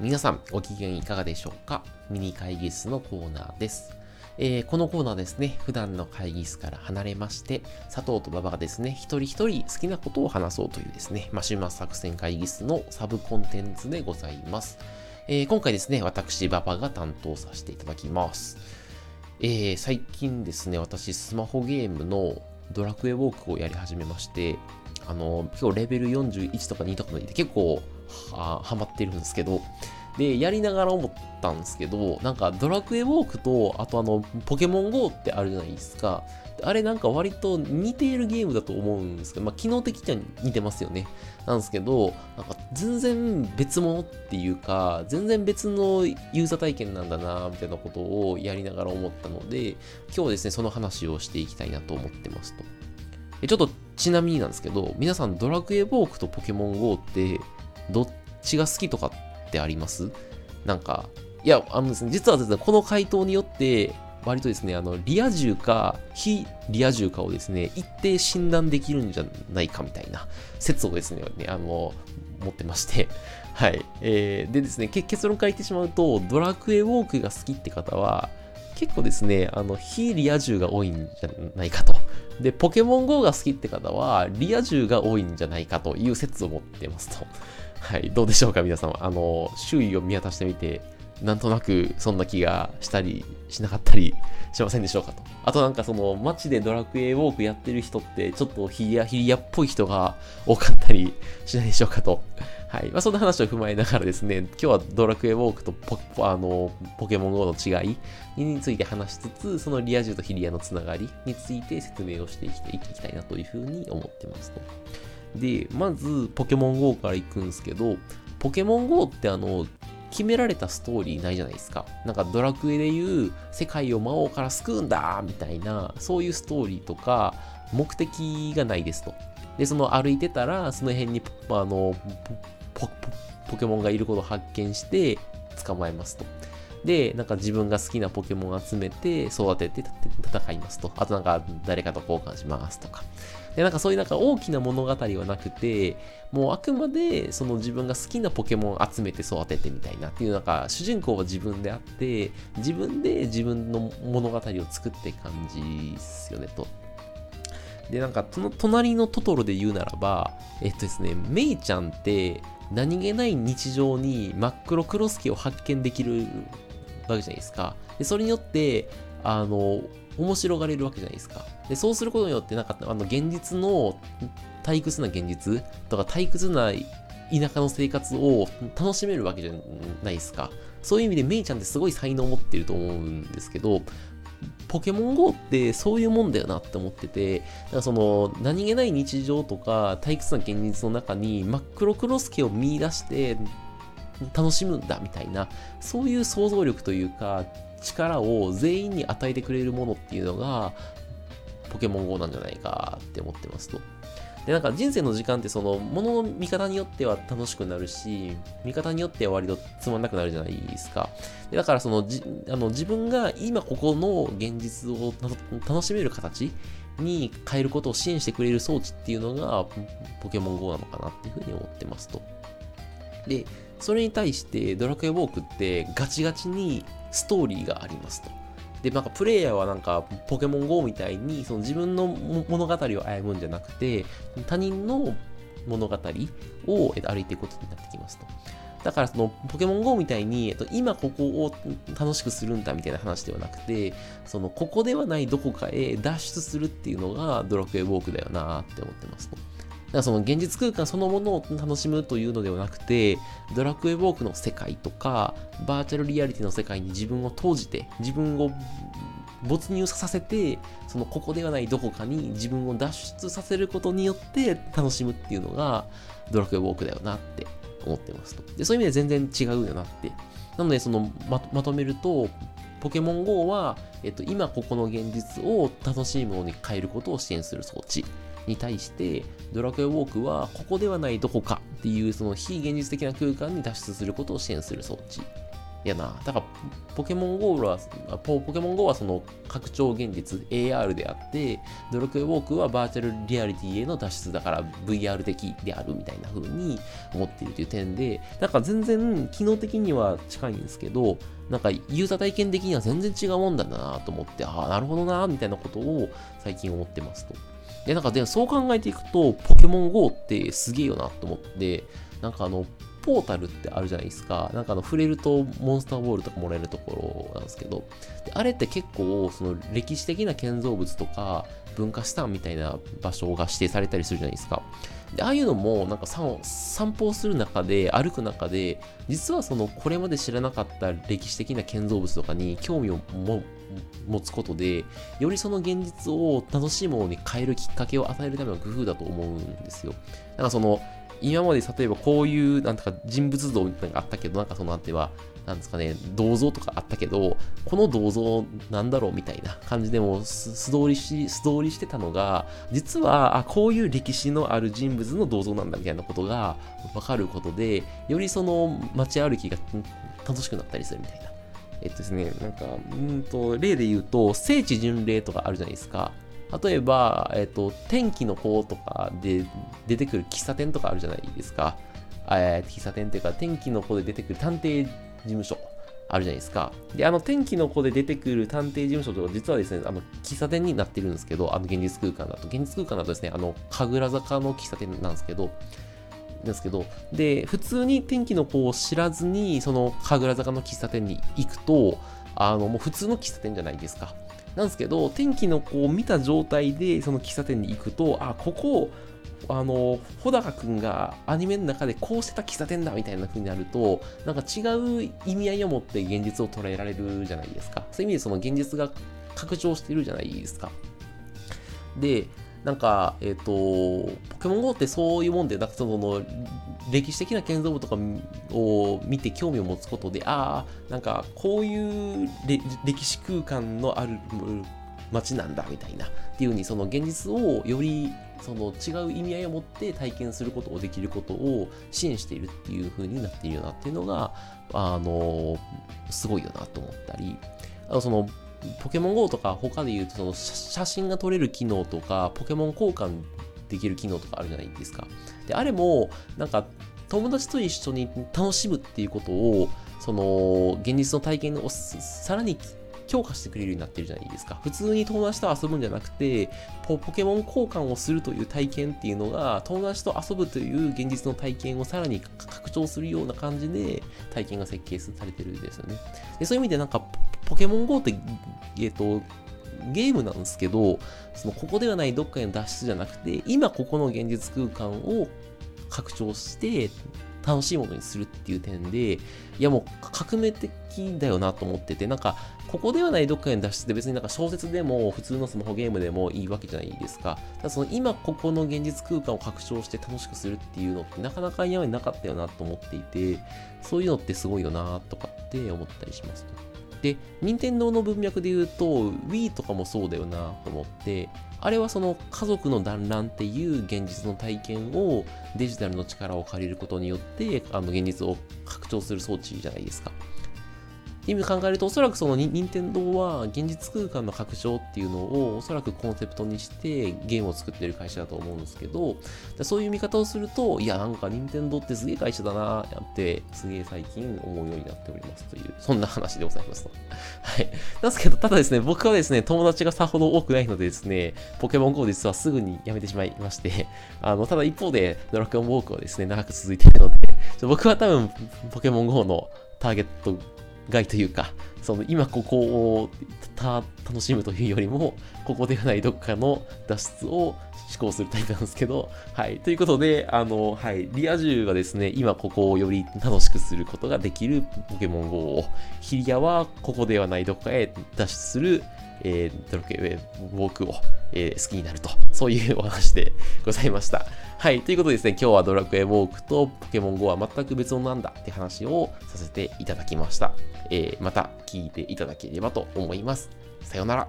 皆さんご機嫌いかがでしょうか？ミニ会議室のコーナーです。えーこのコーナーですね、普段の会議室から離れまして、佐藤と馬場がですね、一人一人好きなことを話そうというですね、マシュマ作戦会議室のサブコンテンツでございます。えー今回ですね、私、馬場が担当させていただきます。えー最近ですね、私、スマホゲームのドラクエウォークをやり始めまして、あの、結構レベル41とか2とかまでいて結構はハマってるんですけど、で、やりながら思ったんですけど、なんかドラクエウォークと、あとあの、ポケモン GO ってあるじゃないですか。あれなんか割と似ているゲームだと思うんですけど、まあ、機能的には似てますよね。なんですけど、なんか全然別物っていうか、全然別のユーザー体験なんだな、みたいなことをやりながら思ったので、今日はですね、その話をしていきたいなと思ってますと。ちょっとちなみになんですけど、皆さんドラクエウォークとポケモン GO ってどっちが好きとかってあります？なんか、いや、あのですね、実はですね、この回答によって、割とですね、あの、リア充か非リア充かをですね、一定診断できるんじゃないかみたいな説をですね、あの、持ってまして、はい。えーでですね、結論から言ってしまうと、ドラクエウォークが好きって方は、結構ですね、あの、非リア充が多いんじゃないかと。で、ポケモン GO が好きって方は、リア充が多いんじゃないかという説を持ってますと。はい、どうでしょうか、皆さん。あの、周囲を見渡してみて、なんとなくそんな気がしたりしなかったりしませんでしょうかと。あとなんかその街でドラクエウォークやってる人ってちょっとヒリアヒリアっぽい人が多かったりしないでしょうかと。はい。まあそんな話を踏まえながらですね、今日はドラクエウォークとポあのポケモン GO の違いについて話しつつ、そのリア充とヒリアのつながりについて説明をしていきたいなというふうに思ってますと。で、まずポケモン GO から行くんですけど、ポケモン GO ってあの、決められたストーリーないじゃないですか。なんかドラクエでいう世界を魔王から救うんだみたいな、そういうストーリーとか目的がないですと。で、その歩いてたら、その辺にあのポポポケモンがいることを発見して捕まえますと。で、なんか自分が好きなポケモンを集めて育てて戦いますと。あとなんか誰かと交換しますとか。で、なんかそういうなんか大きな物語はなくて、もうあくまでその自分が好きなポケモンを集めて育ててみたいなっていうなんか主人公は自分であって、自分で自分の物語を作って感じですよねと。で、なんかその隣のトトロで言うならば、えっとですね、メイちゃんって何気ない日常に真っ黒クロスケを発見できるわけじゃないですか。で、それによって、あの、面白がれるわけじゃないですか。で、そうすることによって、なんか、あの、現実の退屈な現実とか退屈な田舎の生活を楽しめるわけじゃないですか。そういう意味でメイちゃんってすごい才能を持ってると思うんですけど、ポケモン GO ってそういうもんだよなって思ってて、だからその何気ない日常とか退屈な現実の中に真っ黒クロスケを見出して楽しむんだみたいな、そういう想像力というか力を全員に与えてくれるものっていうのがポケモン GO なんじゃないかって思ってますと。で、なんか人生の時間ってその、ものの見方によっては楽しくなるし、見方によっては割とつまんなくなるじゃないですか。でだからそのじあの自分が今ここの現実を楽しめる形に変えることを支援してくれる装置っていうのがポケモン GO なのかなっていうふうに思ってますと。で、それに対してドラクエウォークってガチガチにストーリーがありますと。で、なんかプレイヤーはなんかポケモン GO みたいにその自分の物語を歩むんじゃなくて他人の物語を歩いていくことになってきますと。だからそのポケモン GO みたいに、えっと、今ここを楽しくするんだみたいな話ではなくて、そのここではないどこかへ脱出するっていうのがドラクエウォークだよなって思ってますと。だからその現実空間そのものを楽しむというのではなくて、ドラクエウォークの世界とか、バーチャルリアリティの世界に自分を投じて、自分を没入させて、そのここではないどこかに自分を脱出させることによって楽しむっていうのがドラクエウォークだよなって思ってますと。で、そういう意味で全然違うよなって。なので、そのままとめると、ポケモン GO は、えっと、今ここの現実を楽しいものに変えることを支援する装置に対して、ドラクエウォークはここではないどこかっていうその非現実的な空間に脱出することを支援する装置やな。だから、ポケモン GO は、ポケモン GO はその拡張現実 AR であって、ドラクエウォークはバーチャルリアリティへの脱出だから VR 的であるみたいな風に思っているという点で、なんか全然機能的には近いんですけど、なんかユーザー体験的には全然違うもんだなと思って、ああ、なるほどなみたいなことを最近思ってますと。で、なんかでそう考えていくと、ポケモン GO ってすげえよなと思って、なんかあの、ポータルってあるじゃないですか。なんかあの、触れるとモンスターボールとかもらえるところなんですけど、であれって結構、その歴史的な建造物とか、文化資産みたいな場所が指定されたりするじゃないですか。でああいうのもなんか散歩をする中で歩く中で実はそのこれまで知らなかった歴史的な建造物とかに興味を持つことでよりその現実を楽しいものに変えるきっかけを与えるための工夫だと思うんですよ。なんかその今まで例えばこういう、なんとか人物像みたいなのがあったけど、なんかそのなんては、なんですかね、銅像とかあったけど、この銅像なんだろうみたいな感じでも素通りし、素通りしてたのが、実は、あ、こういう歴史のある人物の銅像なんだみたいなことが分かることで、よりその街歩きが楽しくなったりするみたいな。えっとですね、なんか、うんと、例で言うと、聖地巡礼とかあるじゃないですか。例えば、えっ、と、天気の子とかで出てくる喫茶店とかあるじゃないですか。えー、喫茶店っていうか、天気の子で出てくる探偵事務所あるじゃないですか。で、あの、天気の子で出てくる探偵事務所とか、実はですね、あの、喫茶店になってるんですけど、あの、現実空間だと。現実空間だとですね、あの、神楽坂の喫茶店なんですけど、ですけど、で、普通に天気の子を知らずに、その神楽坂の喫茶店に行くと、あの、もう普通の喫茶店じゃないですか。なんですけど、天気の子を見た状態で、その喫茶店に行くと、あ、ここ、あの、穂高くんがアニメの中でこうしてた喫茶店だみたいな風になると、なんか違う意味合いを持って現実を捉えられるじゃないですか。そういう意味でその現実が拡張してるじゃないですか。で、なんか、えっ、ー、と、ポケモン GO ってそういうもんで、なんかその、歴史的な建造物とかを見て興味を持つことで、ああ、なんかこういう歴史空間のある街なんだみたいなっていうふうにその現実をよりその違う意味合いを持って体験することをできることを支援しているっていう風になっているよなっていうのがあのすごいよなと思ったりあのそのポケモン GO とか他で言うとその写真が撮れる機能とかポケモン交換できる機能とかあるじゃないですか。で、あれもなんか友達と一緒に楽しむっていうことをその現実の体験をさらに強化してくれるようになってるじゃないですか。普通に友達と遊ぶんじゃなくてポ、ポケモン交換をするという体験っていうのが、友達と遊ぶという現実の体験をさらに拡張するような感じで体験が設計されてるんですよね。でそういう意味でなんか、ポケモン GO って、えっ、と、ゲームなんですけど、そのここではないどっかへの脱出じゃなくて、今ここの現実空間を拡張して楽しいものにするっていう点で、いやもう革命的だよなと思ってて、なんか、ここではないどっかに脱出って別になんか小説でも普通のスマホゲームでもいいわけじゃないですか。ただその今ここの現実空間を拡張して楽しくするっていうのってなかなか今までなかったよなと思っていて、そういうのってすごいよなとかって思ったりしますと。で、任天堂の文脈で言うと、Wii とかもそうだよなと思って、あれはその家族の団らんっていう現実の体験をデジタルの力を借りることによって、あの現実を拡張する装置じゃないですか。っていう意味考えると、おそらくその任天堂は現実空間の拡張っていうのをおそらくコンセプトにしてゲームを作ってる会社だと思うんですけど、そういう見方をすると、いや、なんか任天堂ってすげえ会社だなって、すげえ最近思うようになっておりますという、そんな話でございますと。はい。なんですけど、ただですね、僕はですね、友達がさほど多くないのでですね、ポケモン GO 実はすぐにやめてしまいまして、あの、ただ一方で、ドラクエウォークはですね、長く続いているので、僕は多分、ポケモン GO のターゲット外というか、その今ここを楽しむというよりも、ここではないどっかの脱出を思考するタイプなんですけど、はい。ということで、あの、はい。リア充がですね、今ここをより楽しくすることができるポケモン GO を、ヒリアはここではないどっかへ脱出する、えー、ドラクエウォークを、えー、好きになると、そういうお話でございました。はい。ということでですね、今日はドラクエウォークとポケモン GO は全く別物なんだって話をさせていただきました。えー、また聞いていただければと思います。さようなら。